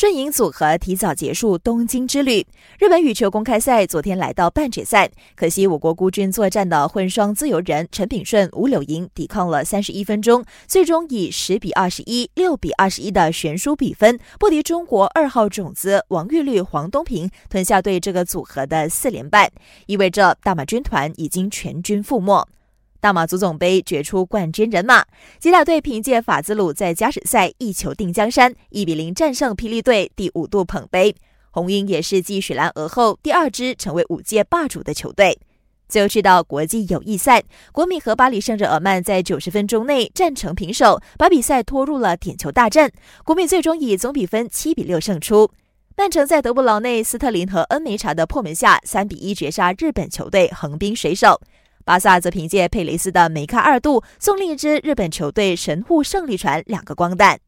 顺盈组合提早结束东京之旅。日本羽球公开赛昨天来到半决赛，可惜我国孤军作战的混双自由人陈炳顺、吴柳莹抵抗了三十一分钟，最终以十比二十一、六比二十一的悬殊比分不敌中国二号种子王玉律、黄东萍，吞下对这个组合的四连败，意味着大马军团已经全军覆没。大马足总杯决出冠军人马，吉打队凭借法兹鲁在加时赛一球定江山，一比零战胜霹雳队，第五度捧杯。红鹰也是继雪兰莪后第二支成为五届霸主的球队。最后去到国际友谊赛，国米和巴黎圣日耳曼在九十分钟内战成平手，把比赛拖入了点球大战。国米最终以总比分七比六胜出。曼城在德布劳内、斯特林和恩梅查的破门下，三比一绝杀日本球队横滨水手。巴萨则凭借佩雷斯的梅开二度，送另一支日本球队神户胜利船两个光蛋。